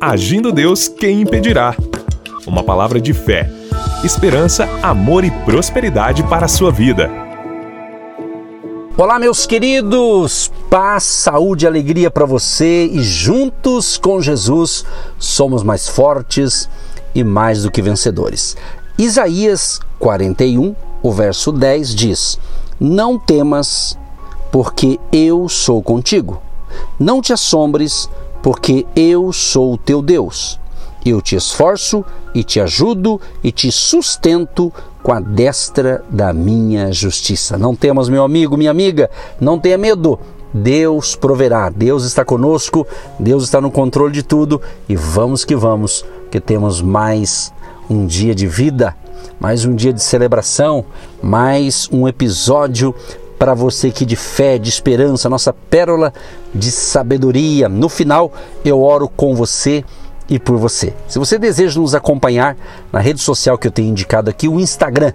Agindo Deus, quem impedirá? Uma palavra de fé, esperança, amor e prosperidade para a sua vida. Olá, meus queridos! Paz, saúde e alegria para você e juntos com Jesus somos mais fortes e mais do que vencedores. Isaías 41, o verso 10 diz: Não temas, porque eu sou contigo. Não te assombres, porque eu sou o teu Deus. Eu te esforço e te ajudo e te sustento com a destra da minha justiça. Não temas, meu amigo, minha amiga, não tenha medo. Deus proverá, Deus está conosco, Deus está no controle de tudo e vamos que vamos, que temos mais um dia de vida, mais um dia de celebração, mais um episódio para você aqui de fé, de esperança, nossa pérola de sabedoria. No final, eu oro com você e por você. Se você deseja nos acompanhar na rede social que eu tenho indicado aqui, o Instagram,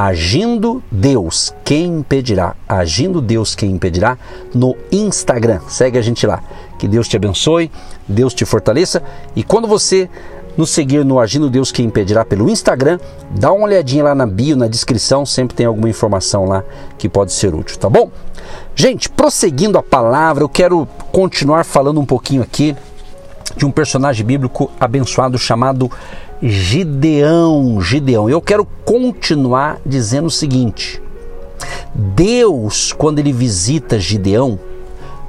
Agindo Deus, quem impedirá? Agindo Deus, quem impedirá? No Instagram. Segue a gente lá. Que Deus te abençoe, Deus te fortaleça e quando você nos seguir no Agindo Deus Quem Impedirá pelo Instagram. Dá uma olhadinha lá na bio, na descrição, sempre tem alguma informação lá que pode ser útil, tá bom? Gente, prosseguindo a palavra, eu quero continuar falando um pouquinho aqui de um personagem bíblico abençoado chamado Gideão. Gideão. Eu quero continuar dizendo o seguinte: Deus, quando ele visita Gideão,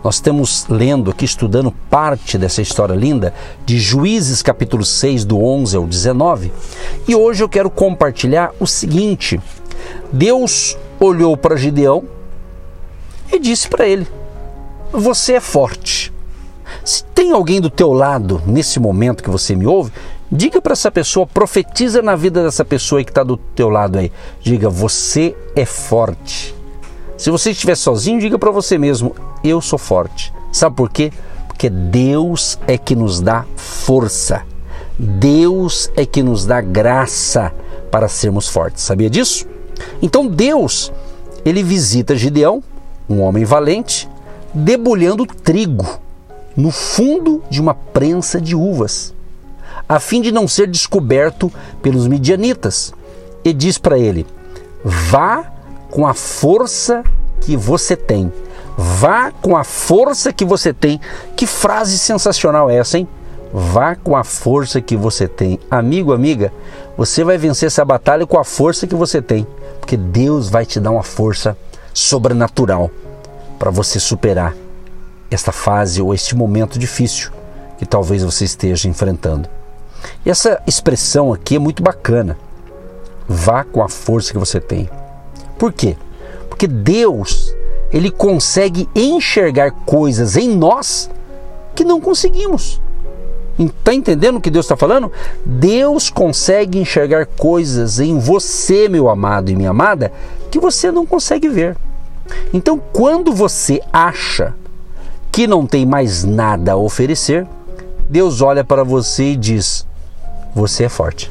nós estamos lendo aqui, estudando parte dessa história linda de Juízes capítulo 6, do 11 ao 19. E hoje eu quero compartilhar o seguinte: Deus olhou para Gideão e disse para ele: Você é forte. Se tem alguém do teu lado nesse momento que você me ouve, diga para essa pessoa, profetiza na vida dessa pessoa que está do teu lado aí. Diga: Você é forte. Se você estiver sozinho, diga para você mesmo: eu sou forte. Sabe por quê? Porque Deus é que nos dá força. Deus é que nos dá graça para sermos fortes. Sabia disso? Então Deus, ele visita Gideão, um homem valente, debulhando trigo no fundo de uma prensa de uvas, a fim de não ser descoberto pelos midianitas. E diz para ele: Vá com a força que você tem. Vá com a força que você tem. Que frase sensacional é essa, hein? Vá com a força que você tem. Amigo, amiga, você vai vencer essa batalha com a força que você tem, porque Deus vai te dar uma força sobrenatural para você superar esta fase ou este momento difícil que talvez você esteja enfrentando. E essa expressão aqui é muito bacana. Vá com a força que você tem. Por quê? Porque Deus, ele consegue enxergar coisas em nós que não conseguimos. Está entendendo o que Deus está falando? Deus consegue enxergar coisas em você, meu amado e minha amada, que você não consegue ver. Então, quando você acha que não tem mais nada a oferecer, Deus olha para você e diz: Você é forte.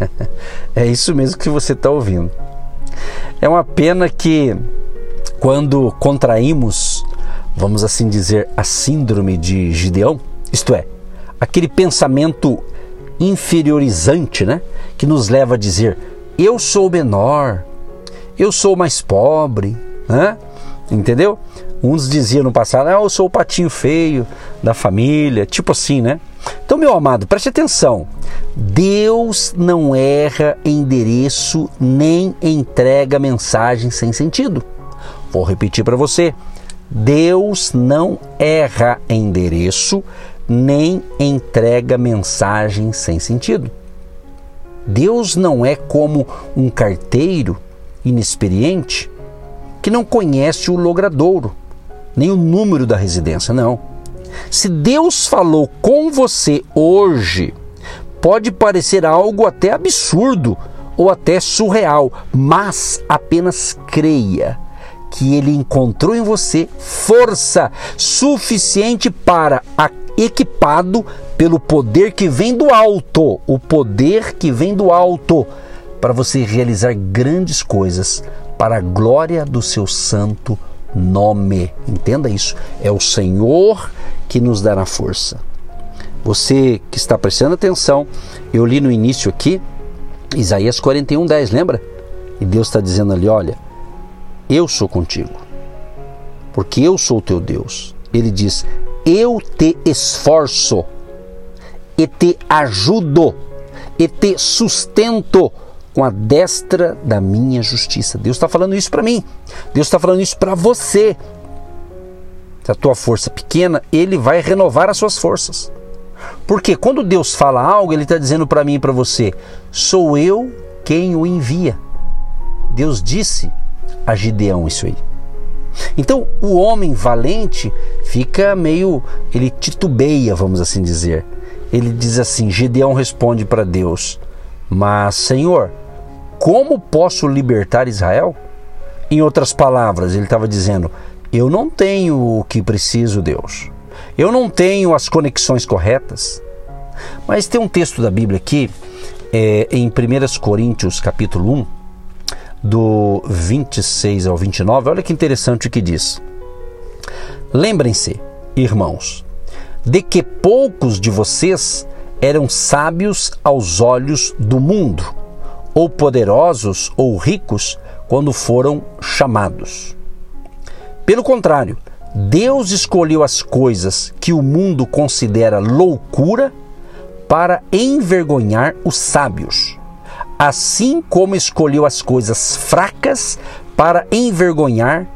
é isso mesmo que você está ouvindo. É uma pena que quando contraímos, vamos assim dizer, a síndrome de Gideão, isto é, aquele pensamento inferiorizante, né, que nos leva a dizer: eu sou menor, eu sou mais pobre, né? Entendeu? Uns diziam no passado: ah, eu sou o patinho feio da família, tipo assim, né? Então, meu amado, preste atenção. Deus não erra endereço nem entrega mensagem sem sentido. Vou repetir para você. Deus não erra endereço nem entrega mensagem sem sentido. Deus não é como um carteiro inexperiente que não conhece o logradouro, nem o número da residência, não. Se Deus falou com você hoje, pode parecer algo até absurdo ou até surreal, mas apenas creia que ele encontrou em você força suficiente para, equipado pelo poder que vem do alto, o poder que vem do alto, para você realizar grandes coisas para a glória do seu santo nome. Entenda isso. É o Senhor que nos dará força. Você que está prestando atenção, eu li no início aqui, Isaías 41, 10, lembra? E Deus está dizendo ali: olha, eu sou contigo, porque eu sou o teu Deus. Ele diz: eu te esforço, e te ajudo, e te sustento com a destra da minha justiça. Deus está falando isso para mim. Deus está falando isso para você. Se a tua força é pequena, Ele vai renovar as suas forças. Porque quando Deus fala algo, Ele está dizendo para mim e para você: sou eu quem o envia. Deus disse a Gideão isso aí. Então o homem valente fica meio, ele titubeia, vamos assim dizer. Ele diz assim: Gideão responde para Deus, mas Senhor, como posso libertar Israel? Em outras palavras, ele estava dizendo: Eu não tenho o que preciso, Deus. Eu não tenho as conexões corretas. Mas tem um texto da Bíblia aqui, é, em 1 Coríntios, capítulo 1, do 26 ao 29, olha que interessante o que diz. Lembrem-se, irmãos, de que poucos de vocês eram sábios aos olhos do mundo, ou poderosos ou ricos quando foram chamados. Pelo contrário, Deus escolheu as coisas que o mundo considera loucura para envergonhar os sábios assim como escolheu as coisas fracas para envergonhar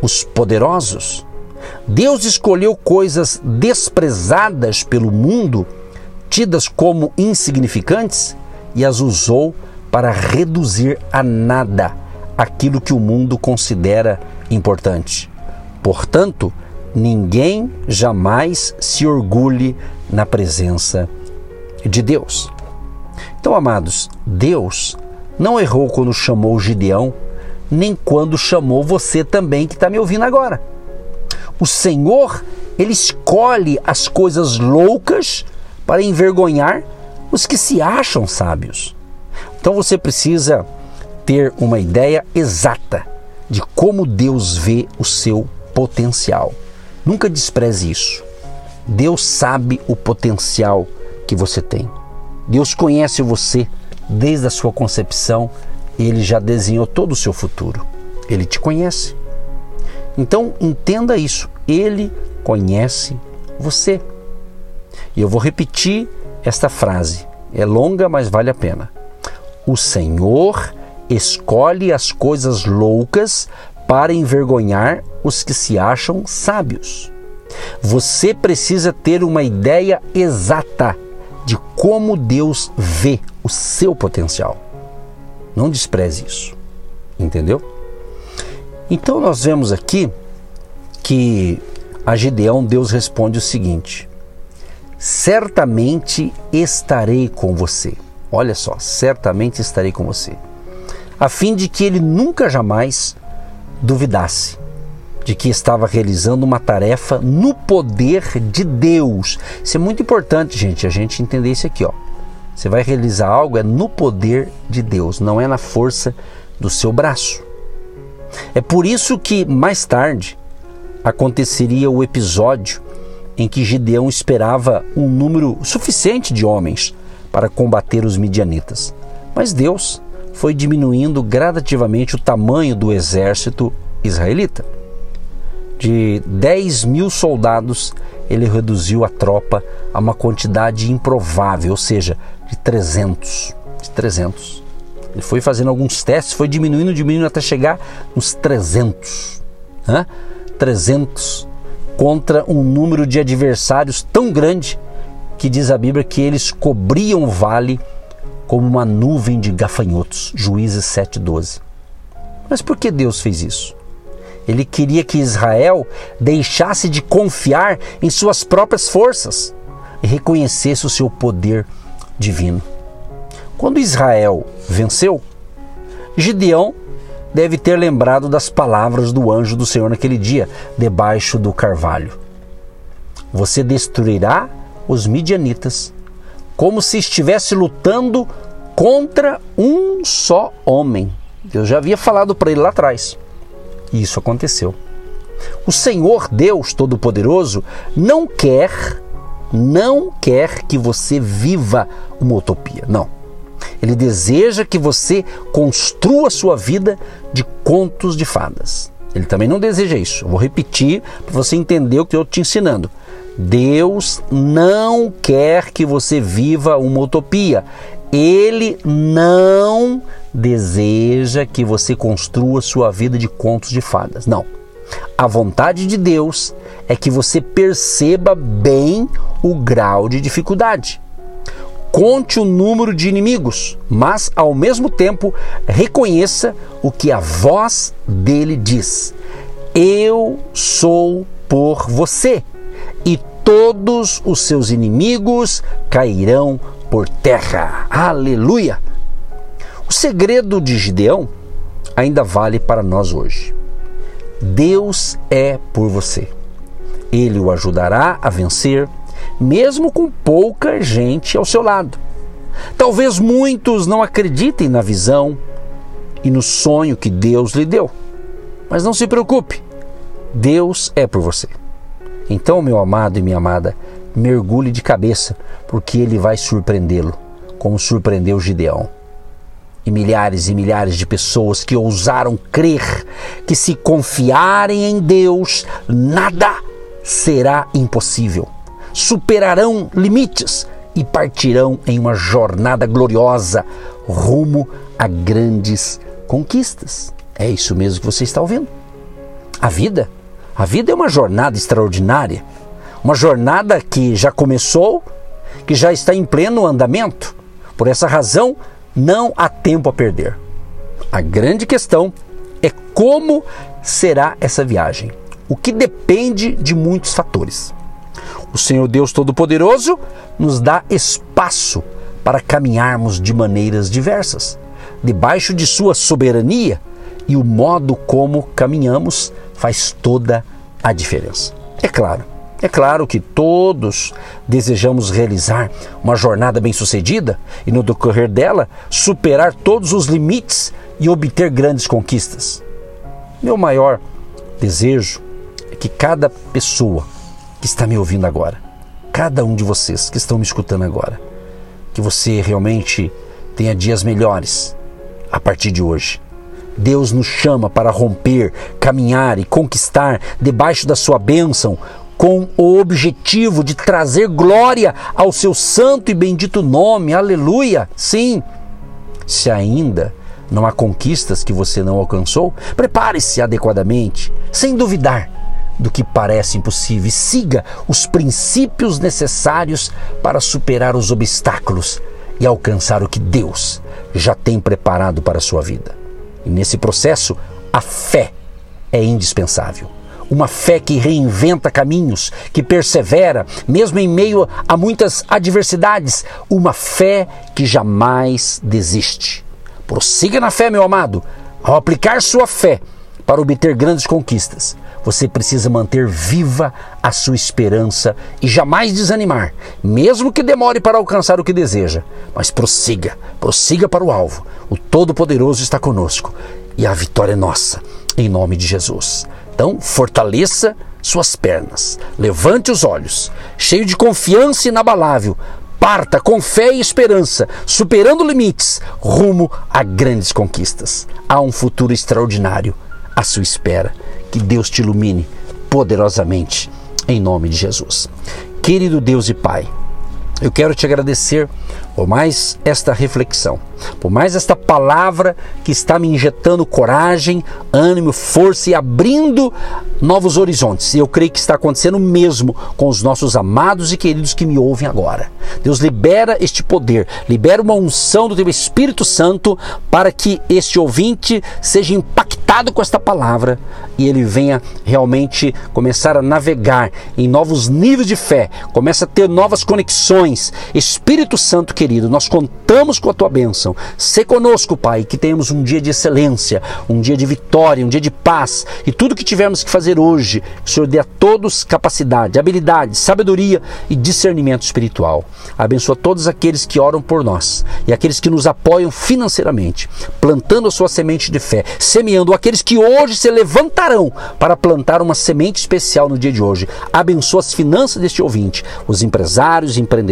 os poderosos. Deus escolheu coisas desprezadas pelo mundo, tidas como insignificantes, e as usou para reduzir a nada aquilo que o mundo considera importante. Portanto, ninguém jamais se orgulhe na presença de Deus. Então, amados, Deus não errou quando chamou Gideão, nem quando chamou você também que está me ouvindo agora. O Senhor, ele escolhe as coisas loucas para envergonhar os que se acham sábios. Então você precisa ter uma ideia exata de como Deus vê o seu potencial. Nunca despreze isso. Deus sabe o potencial que você tem. Deus conhece você desde a sua concepção, ele já desenhou todo o seu futuro. Ele te conhece. Então entenda isso, ele conhece você. E eu vou repetir esta frase. É longa, mas vale a pena. O Senhor escolhe as coisas loucas para envergonhar os que se acham sábios. Você precisa ter uma ideia exata de como Deus vê o seu potencial. Não despreze isso. Entendeu? Então nós vemos aqui que a Gideão Deus responde o seguinte: Certamente estarei com você. Olha só, certamente estarei com você. A fim de que ele nunca jamais duvidasse de que estava realizando uma tarefa no poder de Deus. Isso é muito importante, gente, a gente entender isso aqui, ó. Você vai realizar algo é no poder de Deus, não é na força do seu braço. É por isso que mais tarde aconteceria o episódio em que Gideão esperava um número suficiente de homens para combater os midianitas. Mas Deus foi diminuindo gradativamente o tamanho do exército israelita de 10 mil soldados, ele reduziu a tropa a uma quantidade improvável, ou seja, de 300. De 300. Ele foi fazendo alguns testes, foi diminuindo, diminuindo até chegar nos 300. Né? 300 contra um número de adversários tão grande que diz a Bíblia que eles cobriam o vale como uma nuvem de gafanhotos. Juízes 7,12. Mas por que Deus fez isso? Ele queria que Israel deixasse de confiar em suas próprias forças e reconhecesse o seu poder divino. Quando Israel venceu, Gideão deve ter lembrado das palavras do anjo do Senhor naquele dia, debaixo do carvalho. Você destruirá os midianitas como se estivesse lutando contra um só homem. Deus já havia falado para ele lá atrás. E isso aconteceu. O Senhor Deus Todo-Poderoso não quer não quer que você viva uma utopia, não. Ele deseja que você construa a sua vida de contos de fadas. Ele também não deseja isso. Eu vou repetir para você entender o que eu estou te ensinando. Deus não quer que você viva uma utopia. Ele não deseja que você construa sua vida de contos de fadas. Não. A vontade de Deus é que você perceba bem o grau de dificuldade. Conte o número de inimigos, mas ao mesmo tempo reconheça o que a voz dele diz: Eu sou por você, todos os seus inimigos cairão por terra. Aleluia! O segredo de Gideão ainda vale para nós hoje. Deus é por você. Ele o ajudará a vencer mesmo com pouca gente ao seu lado. Talvez muitos não acreditem na visão e no sonho que Deus lhe deu. Mas não se preocupe, Deus é por você. Então, meu amado e minha amada, mergulhe de cabeça, porque ele vai surpreendê-lo, como surpreendeu Gideão. E milhares e milhares de pessoas que ousaram crer que se confiarem em Deus, nada será impossível superarão limites e partirão em uma jornada gloriosa rumo a grandes conquistas. É isso mesmo que você está ouvindo. A vida, a vida é uma jornada extraordinária, uma jornada que já começou, que já está em pleno andamento. Por essa razão, não há tempo a perder. A grande questão é como será essa viagem, o que depende de muitos fatores. O Senhor Deus Todo-Poderoso nos dá espaço para caminharmos de maneiras diversas, debaixo de Sua soberania, e o modo como caminhamos faz toda a diferença. É claro, é claro que todos desejamos realizar uma jornada bem-sucedida e, no decorrer dela, superar todos os limites e obter grandes conquistas. Meu maior desejo é que cada pessoa que está me ouvindo agora, cada um de vocês que estão me escutando agora, que você realmente tenha dias melhores a partir de hoje. Deus nos chama para romper, caminhar e conquistar debaixo da sua bênção com o objetivo de trazer glória ao seu santo e bendito nome. Aleluia! Sim. Se ainda não há conquistas que você não alcançou, prepare-se adequadamente, sem duvidar do que parece impossível e siga os princípios necessários para superar os obstáculos e alcançar o que Deus já tem preparado para a sua vida. E nesse processo, a fé é indispensável. Uma fé que reinventa caminhos, que persevera, mesmo em meio a muitas adversidades. Uma fé que jamais desiste. Prossiga na fé, meu amado. Ao aplicar sua fé para obter grandes conquistas, você precisa manter viva a sua esperança e jamais desanimar, mesmo que demore para alcançar o que deseja. Mas prossiga, prossiga para o alvo. O Todo-Poderoso está conosco e a vitória é nossa, em nome de Jesus. Então, fortaleça suas pernas, levante os olhos, cheio de confiança inabalável. Parta com fé e esperança, superando limites, rumo a grandes conquistas. Há um futuro extraordinário à sua espera. Que Deus te ilumine poderosamente, em nome de Jesus. Querido Deus e Pai, eu quero te agradecer por mais esta reflexão, por mais esta palavra que está me injetando coragem, ânimo, força e abrindo novos horizontes. E eu creio que está acontecendo o mesmo com os nossos amados e queridos que me ouvem agora. Deus libera este poder, libera uma unção do teu Espírito Santo para que este ouvinte seja impactado com esta palavra e ele venha realmente começar a navegar em novos níveis de fé, começa a ter novas conexões Espírito Santo querido, nós contamos com a tua bênção. Se conosco, Pai, que tenhamos um dia de excelência, um dia de vitória, um dia de paz e tudo que tivermos que fazer hoje, o Senhor dê a todos capacidade, habilidade, sabedoria e discernimento espiritual. Abençoa todos aqueles que oram por nós e aqueles que nos apoiam financeiramente, plantando a sua semente de fé, semeando aqueles que hoje se levantarão para plantar uma semente especial no dia de hoje. Abençoa as finanças deste ouvinte, os empresários, empreendedores,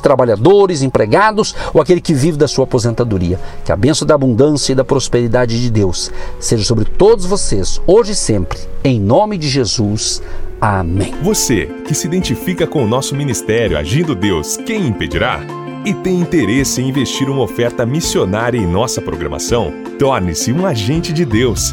trabalhadores, empregados ou aquele que vive da sua aposentadoria. Que a bênção da abundância e da prosperidade de Deus seja sobre todos vocês, hoje e sempre, em nome de Jesus. Amém. Você que se identifica com o nosso ministério Agindo Deus, quem impedirá? E tem interesse em investir uma oferta missionária em nossa programação? Torne-se um agente de Deus